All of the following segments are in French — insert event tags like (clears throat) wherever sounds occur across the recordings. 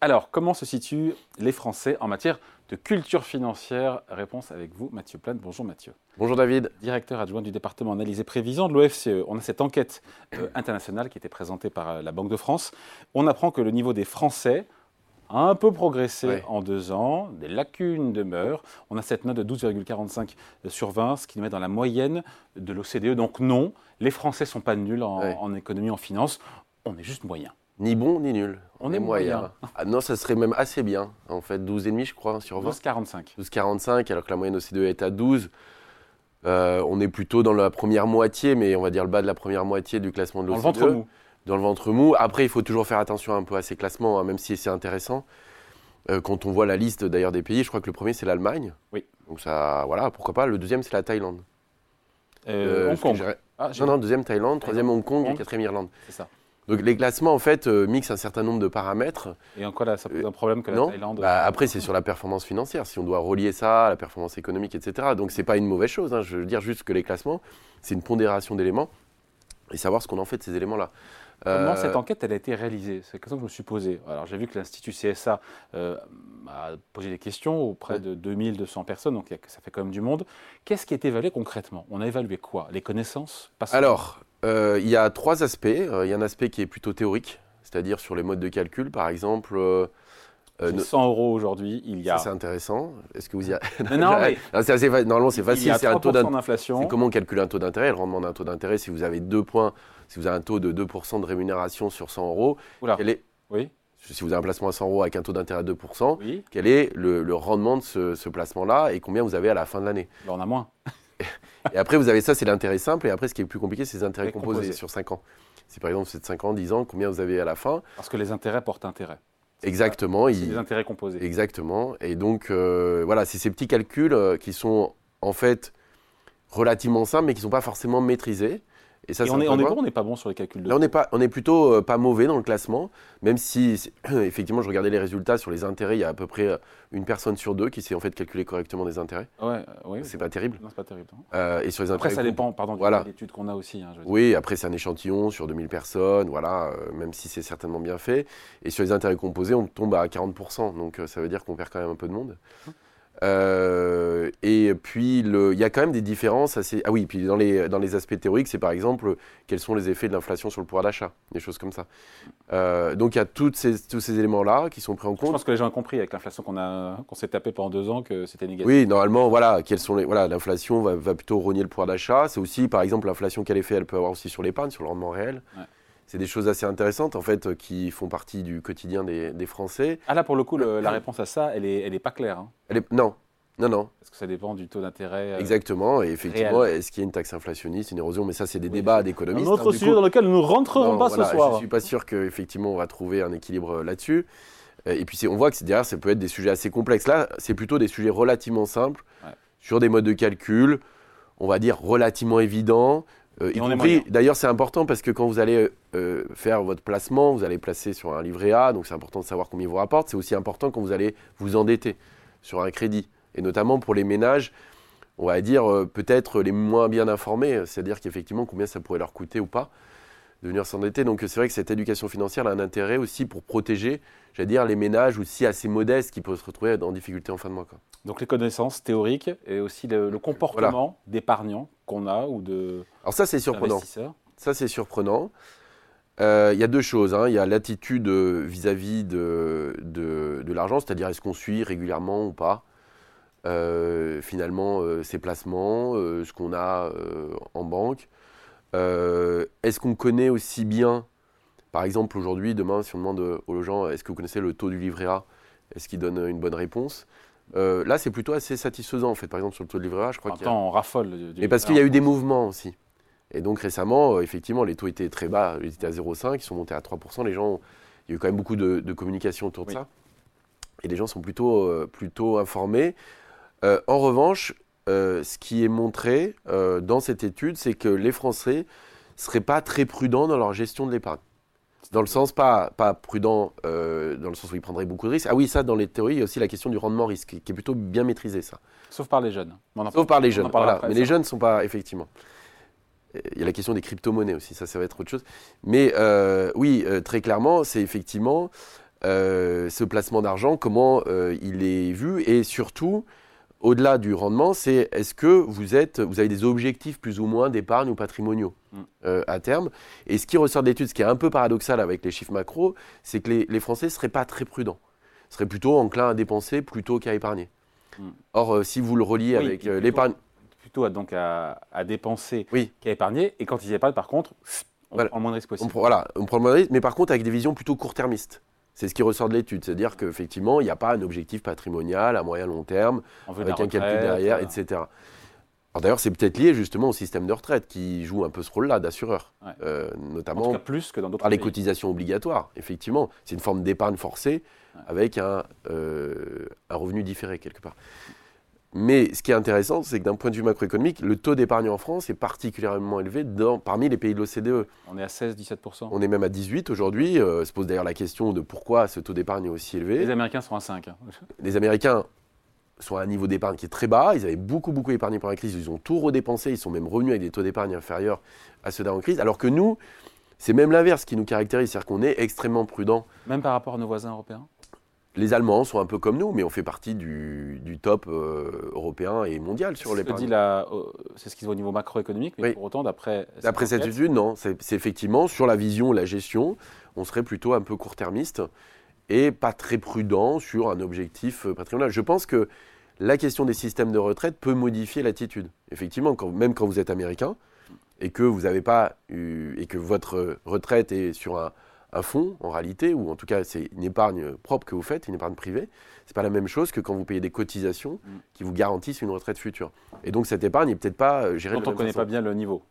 Alors, comment se situent les Français en matière de culture financière? Réponse avec vous, Mathieu Plane. Bonjour Mathieu. Bonjour David. Directeur adjoint du département analyse et prévision de l'OFCE. On a cette enquête euh, internationale qui était présentée par euh, la Banque de France. On apprend que le niveau des Français a un peu progressé en deux ans, des lacunes demeurent. On a cette note de 12,45 sur 20, ce qui nous met dans la moyenne de l'OCDE. Donc non, les Français ne sont pas nuls en, en économie, en finance, on est juste moyen. Ni bon ni nul. On, est moyen. Ah non, ça serait même assez bien, en fait. 12,5 je crois sur 20. 12,45. 12,45 alors que la moyenne OCDE est à 12. Euh, on est plutôt dans la première moitié, mais on va dire le bas de la première moitié du classement de l'OCDE. Dans le ventre mou. Dans le ventre mou. Après, il faut toujours faire attention un peu à ces classements, hein, même si c'est intéressant. Euh, quand on voit la liste d'ailleurs des pays, je crois que le premier c'est l'Allemagne. Oui. Donc ça, voilà, pourquoi pas. Le deuxième c'est la Thaïlande. Euh, Hong Kong. Ah, non, non, deuxième Thaïlande, troisième Hong Kong, et quatrième Irlande. C'est ça. Donc les classements en fait euh, mixent un certain nombre de paramètres. Et en quoi là, ça pose un problème que la non Thaïlande bah, Après c'est sur la performance financière, si on doit relier ça à la performance économique, etc. Donc c'est pas une mauvaise chose. Hein. Je veux dire juste que les classements, c'est une pondération d'éléments et savoir ce qu'on en fait de ces éléments-là. Comment euh, cette enquête elle a été réalisée? C'est la question que je me suis posée. Alors j'ai vu que l'Institut CSA euh, a posé des questions auprès de 2200 personnes, donc ça fait quand même du monde. Qu'est-ce qui est évalué concrètement? On a évalué quoi? Les connaissances? Alors, euh, il y a trois aspects. Euh, il y a un aspect qui est plutôt théorique, c'est-à-dire sur les modes de calcul, par exemple. Euh, 100 euros aujourd'hui, il y a. C'est intéressant. Est-ce que vous y a... (laughs) Non, mais... assez... Normalement, c'est facile. C'est un taux d'inflation. C'est comment on calcule un taux d'intérêt Le rendement d'un taux d'intérêt, si vous avez deux points, si vous avez un taux de 2% de rémunération sur 100 euros, quel est. Oui. Si vous avez un placement à 100 euros avec un taux d'intérêt à 2%, quel est le, rendement de ce, ce placement-là et combien vous avez à la fin de l'année? Ben, On a moins. Et après, vous avez ça, c'est l'intérêt simple. Et après, ce qui est plus compliqué, c'est les intérêts composés, sur 5 ans. Si par exemple, c'est 5 ans, 10 ans, combien vous avez à la fin Parce que les intérêts portent intérêt. Exactement. C'est les intérêts composés. Exactement. Et donc, euh, voilà, c'est ces petits calculs euh, qui sont en fait relativement simples, mais qui ne sont pas forcément maîtrisés. Et, ça, on, est, on est bon on n'est pas bon sur les calculs de Là, on est, pas, on est plutôt euh, pas mauvais dans le classement, même si, (clears throat) effectivement, je regardais les résultats sur les intérêts, il y a à peu près euh, une personne sur deux qui sait en fait calculer correctement des intérêts. Ouais, euh, oui, c'est pas terrible. Non, c'est pas terrible. et sur les après, ça dépend, pardon, voilà. de l'étude qu'on a aussi. Hein, oui, après, c'est un échantillon sur 2000 personnes, voilà, même si c'est certainement bien fait. Et sur les intérêts composés, on tombe à 40%, donc ça veut dire qu'on perd quand même un peu de monde. Hum. Euh, et puis, il y a quand même des différences assez. Ah oui, puis dans les, dans les aspects théoriques, c'est par exemple quels sont les effets de l'inflation sur le pouvoir d'achat, des choses comme ça. Euh, donc il y a toutes ces, tous ces éléments-là qui sont pris en compte. Je pense que les gens ont compris avec l'inflation qu'on qu'on s'est tapé pendant deux ans que c'était négatif. Oui, normalement, voilà, quels sont les, voilà, l'inflation va, va, plutôt rogner le pouvoir d'achat. C'est aussi, par exemple, l'inflation, quel effet elle peut avoir aussi sur l'épargne, sur le rendement réel. C'est des choses assez intéressantes en fait qui font partie du quotidien des, des Français. Ah là pour le coup la réponse à ça elle est, elle est pas claire. Hein. Elle est, non, non, non. Parce que ça dépend du taux d'intérêt. Euh, Exactement. Et effectivement, est-ce qu'il y a une taxe inflationniste, une érosion? Mais ça, c'est des débats d'économistes. Un autre hein, sujet dans lequel nous ne rentrerons pas ce soir. Je ne suis pas sûr qu'effectivement, on va trouver un équilibre euh, là-dessus. Euh, et puis, on voit que derrière, ça peut être des sujets assez complexes. Là, c'est plutôt des sujets relativement simples, sur des modes de calcul, on va dire relativement évidents. Euh, y compris, d'ailleurs, c'est important parce que quand vous allez faire votre placement, vous allez placer sur un livret A, donc c'est important de savoir combien il vous rapporte. C'est aussi important quand vous allez vous endetter sur un crédit. Et notamment pour les ménages, on va dire euh, peut-être les moins bien informés, c'est-à-dire qu'effectivement combien ça pourrait leur coûter ou pas de venir s'endetter. Donc c'est vrai que cette éducation financière a un intérêt aussi pour protéger, j'allais dire, les ménages aussi assez modestes qui peuvent se retrouver en difficulté en fin de mois. Donc les connaissances théoriques et aussi le, comportement d'épargnants qu'on a ou de Alors ça c'est surprenant. Ça c'est surprenant. Euh, il y a deux choses. Hein. Il y a l'attitude vis-à-vis de, de, de l'argent, c'est-à-dire est-ce qu'on suit régulièrement ou pas euh, finalement euh, ses placements, ce qu'on a en banque. Est-ce qu'on connaît aussi bien, par exemple aujourd'hui, demain, si on demande aux gens, est-ce que vous connaissez le taux du livret A Est-ce qu'il donne une bonne réponse? Là, c'est plutôt assez satisfaisant en fait. Par exemple, sur le taux du livret A, je crois qu'il y a... on raffole. Mais parce qu'il y a eu des mouvements aussi. Et donc récemment, effectivement, les taux étaient très bas, ils étaient à 0,5, ils sont montés à 3%. Les gens, il y a eu quand même beaucoup de, communication autour de ça. Et les gens sont plutôt, plutôt informés. Euh, en revanche, euh, ce qui est montré euh, dans cette étude, c'est que les Français ne seraient pas très prudents dans leur gestion de l'épargne. Dans le sens, pas, pas prudent, dans le sens où ils prendraient beaucoup de risques. Ah oui, ça, dans les théories, il y a aussi la question du rendement risque, qui est plutôt bien maîtrisé, ça. Sauf par les jeunes. Sauf par les jeunes, voilà. Mais les jeunes ne sont pas, effectivement. Il y a la question des crypto-monnaies aussi, ça, ça va être autre chose. Mais oui, très clairement, c'est effectivement ce placement d'argent, comment il est vu et surtout, au-delà du rendement, c'est est-ce que vous, êtes, vous avez des objectifs plus ou moins d'épargne ou patrimoniaux mm. à terme? Et ce qui ressort de l'étude, ce qui est un peu paradoxal avec les chiffres macro, c'est que les, les Français ne seraient pas très prudents, seraient plutôt enclins à dépenser plutôt qu'à épargner. Mm. Or, euh, si vous le reliez avec euh, l'épargne. Plutôt à, donc à, dépenser qu'à épargner. Et quand ils épargnent, par contre, on prend le moins de risques possible. voilà, on prend le moins de risques, mais par contre avec des visions plutôt court-termistes. C'est ce qui ressort de l'étude, c'est-à-dire qu'effectivement, il n'y a pas un objectif patrimonial à moyen long terme, avec un calcul derrière, etc. D'ailleurs, c'est peut-être lié justement au système de retraite qui joue un peu ce rôle-là d'assureur, euh, notamment plus que dans par les cotisations obligatoires. Effectivement, c'est une forme d'épargne forcée avec un, euh, un, revenu différé quelque part. Mais ce qui est intéressant, c'est que d'un point de vue macroéconomique, le taux d'épargne en France est particulièrement élevé dans, parmi les pays de l'OCDE. On est à 16-17%. On est même à 18 aujourd'hui. Euh, se pose d'ailleurs la question de pourquoi ce taux d'épargne est aussi élevé. Les Américains sont à 5. Hein. (laughs) Les Américains sont à un niveau d'épargne qui est très bas. Ils avaient beaucoup, beaucoup épargné pendant la crise. Ils ont tout redépensé. Ils sont même revenus avec des taux d'épargne inférieurs à ceux d'avant crise. Alors que nous, c'est même l'inverse qui nous caractérise. C'est-à-dire qu'on est extrêmement prudent. Même par rapport à nos voisins européens les Allemands sont un peu comme nous, mais on fait partie du, top euh, européen et mondial sur les euh, C'est ce qui se voit au niveau macroéconomique, mais pour autant, d'après. D'après cette étude, non. C'est effectivement sur la vision, la gestion, on serait plutôt un peu court-termiste et pas très prudent sur un objectif euh, patrimonial. Je pense que la question des systèmes de retraite peut modifier l'attitude. Effectivement, même quand vous êtes américain et que vous n'avez pas eu, et que votre retraite est sur un un fonds, en réalité, ou en tout cas c'est une épargne propre que vous faites, une épargne privée, c'est pas la même chose que quand vous payez des cotisations mm. qui vous garantissent une retraite future. Et donc cette épargne n'est peut-être pas euh, gérée Dont on ne connaît pas bien le niveau.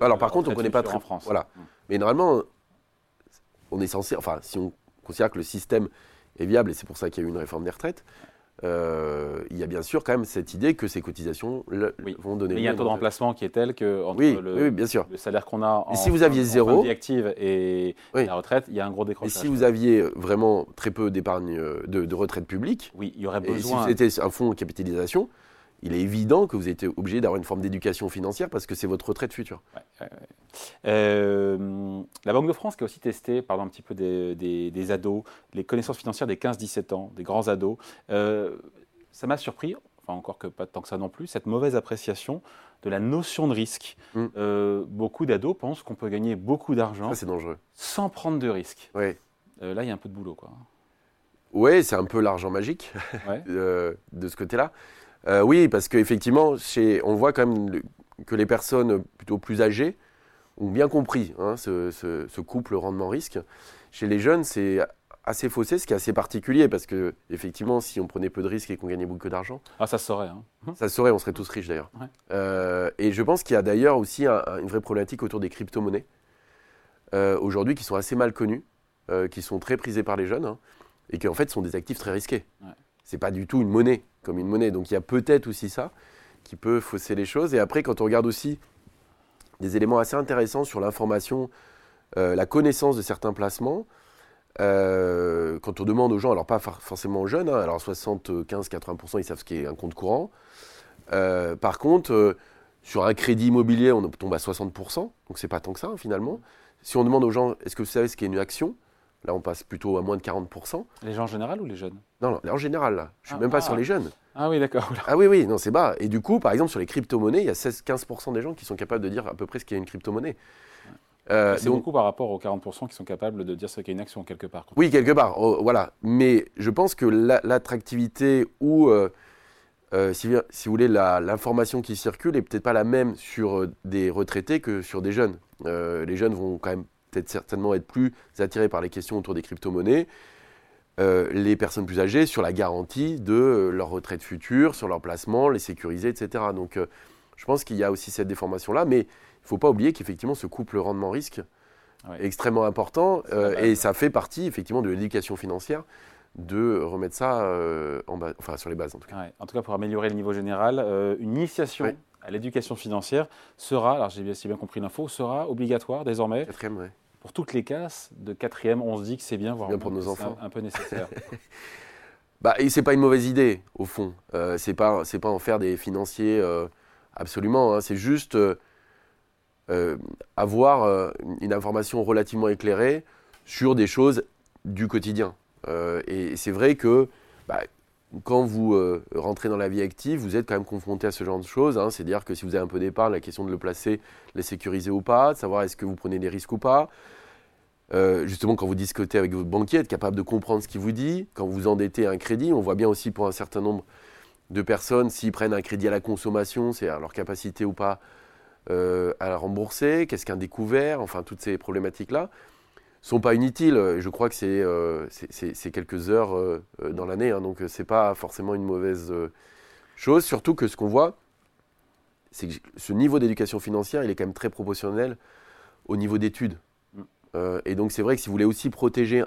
alors par contre, on ne connaît pas très en France. Voilà. Mm. Mais normalement, on est censé, enfin, si on considère que le système est viable, et c'est pour ça qu'il y a eu une réforme des retraites, euh, il y a bien sûr quand même cette idée que ces cotisations vont donner. Mais il y a un taux de remplacement qui est tel que entre le, bien sûr. le, salaire qu'on a en, et si vous aviez zéro, active et la retraite, il y a un gros décrochage. Et si vous aviez vraiment très peu d'épargne euh, de, de, retraite publique, oui, il y aurait besoin. Et si c'était un fonds de capitalisation, il est évident que vous êtes obligé d'avoir une forme d'éducation financière parce que c'est votre retraite future. Euh, la Banque de France qui a aussi testé, par un petit peu des, ados, les connaissances financières des 15-17 ans, des grands ados, euh, ça m'a surpris, enfin encore que pas tant que ça non plus, cette mauvaise appréciation de la notion de risque. Mm. Euh, beaucoup d'ados pensent qu'on peut gagner beaucoup d'argent sans prendre de risque. là, il y a un peu de boulot. Quoi. Oui, c'est un peu l'argent magique (laughs) de ce côté-là. Euh, oui, parce qu'effectivement, on voit quand même que les personnes plutôt plus âgées ont bien compris hein, ce, couple rendement-risque. Chez les jeunes, c'est assez faussé, ce qui est assez particulier, parce que effectivement, si on prenait peu de risques et qu'on gagnait beaucoup d'argent, ah ça se saurait. Hein. (laughs) Ça se saurait, on serait tous riches d'ailleurs. Euh, et je pense qu'il y a d'ailleurs aussi une vraie problématique autour des crypto-monnaies euh, aujourd'hui qui sont assez mal connues, qui sont très prisées par les jeunes hein, et qui en fait sont des actifs très risqués. C'est pas du tout une monnaie comme une monnaie. Donc il y a peut-être aussi ça qui peut fausser les choses. Et après, quand on regarde aussi des éléments assez intéressants sur l'information, euh, la connaissance de certains placements, euh, quand on demande aux gens, alors pas forcément aux jeunes, hein, alors 75-80% ils savent ce qu'est un compte courant. Euh, par contre, sur un crédit immobilier, on tombe à 60%, donc c'est pas tant que ça hein, finalement. Si on demande aux gens, est-ce que vous savez ce qu'est une action? Là, on passe plutôt à moins de 40%. Les gens en général ou les jeunes? Non, non, en général, là. Je ne suis ah, même pas sur ah. les jeunes. Ah oui, d'accord. Ah oui, oui, non, c'est bas. Et du coup, par exemple, sur les crypto-monnaies, il y a 16-15% des gens qui sont capables de dire à peu près ce qu'est une crypto-monnaie. Euh, c'est beaucoup par rapport aux 40% qui sont capables de dire ce qu'est une action quelque part. Oui, quelque part, oh, voilà. Mais je pense que l'attractivité ou, euh, euh, si, si, vous voulez, l'information qui circule est peut-être pas la même sur des retraités que sur des jeunes. les jeunes vont quand même peut-être certainement être plus attirés par les questions autour des crypto-monnaies. Euh, les personnes plus âgées sur la garantie de euh, leur retraite future, sur leur placement, les sécuriser, etc. Donc euh, je pense qu'il y a aussi cette déformation-là, mais il ne faut pas oublier qu'effectivement ce couple rendement-risque est extrêmement important et ça fait partie effectivement de l'éducation financière de remettre ça en enfin, sur les bases en tout cas. en tout cas pour améliorer le niveau général, une initiation à l'éducation financière sera, alors j'ai bien, bien compris l'info, sera obligatoire désormais. Quatrième, pour toutes les classes de quatrième, on se dit que c'est bien, voire bien pour nos enfants. Un, peu nécessaire. (laughs) bah, et c'est pas une mauvaise idée au fond. Euh, c'est pas pas en faire des financiers euh, absolument. Hein. C'est juste euh, euh, avoir une information relativement éclairée sur des choses du quotidien. et c'est vrai que bah, quand vous rentrez dans la vie active, vous êtes quand même confronté à ce genre de choses. Hein. C'est-à-dire que si vous avez un peu d'épargne, la question de le placer, de le sécuriser ou pas, de savoir est-ce que vous prenez des risques ou pas. justement, quand vous discutez avec votre banquier, être capable de comprendre ce qu'il vous dit. Quand vous endettez un crédit, on voit bien aussi pour un certain nombre de personnes, s'ils prennent un crédit à la consommation, c'est à leur capacité ou pas euh, à la rembourser, qu'est-ce qu'un découvert, enfin toutes ces problématiques-là sont pas inutiles. Je crois que c'est euh, quelques heures euh, dans l'année, hein, donc c'est pas forcément une mauvaise chose. Surtout que ce qu'on voit, c'est que ce niveau d'éducation financière, il est quand même très proportionnel au niveau d'études. Mm. et donc c'est vrai que si vous voulez aussi protéger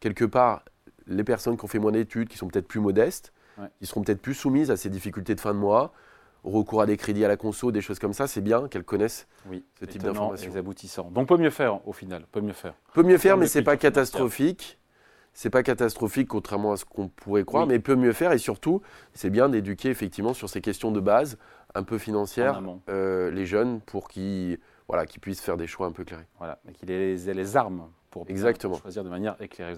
quelque part les personnes qui ont fait moins d'études, qui sont peut-être plus modestes, qui seront peut-être plus soumises à ces difficultés de fin de mois, recours à des crédits à la conso, des choses comme ça, c'est bien qu'elles connaissent oui, ce type d'informations. les aboutissants. Donc peut mieux faire au final, peut mieux faire. Peut mieux faire, mais c'est pas catastrophique. C'est pas catastrophique contrairement à ce qu'on pourrait croire, mais peut mieux faire et surtout, c'est bien d'éduquer effectivement sur ces questions de base, un peu financières, euh, les jeunes pour qu'ils voilà, puissent faire des choix un peu clairs. Voilà, mais qu'ils aient les armes pour Exactement. choisir de manière éclairée.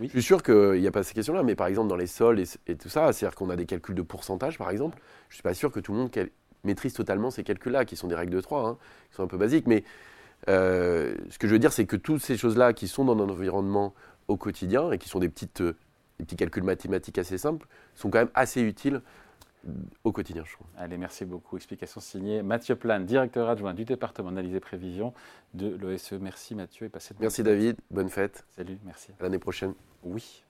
Je suis sûr qu'il n'y a pas ces questions-là, mais par exemple dans les sols et, tout ça, c'est-à-dire qu'on a des calculs de pourcentage par exemple, je ne suis pas sûr que tout le monde maîtrise totalement ces calculs-là, qui sont des règles de 3, hein, qui sont un peu basiques, mais euh, ce que je veux dire, c'est que toutes ces choses-là qui sont dans notre environnement au quotidien et qui sont des, petites, des petits calculs mathématiques assez simples, sont quand même assez utiles au quotidien, je trouve. Allez, merci beaucoup. Explication signée Mathieu Plane, directeur adjoint du département d'analyse et prévision de l'OSE. Merci Mathieu et passez de Merci David, bonne fête. Salut, merci. À l'année prochaine. Oui.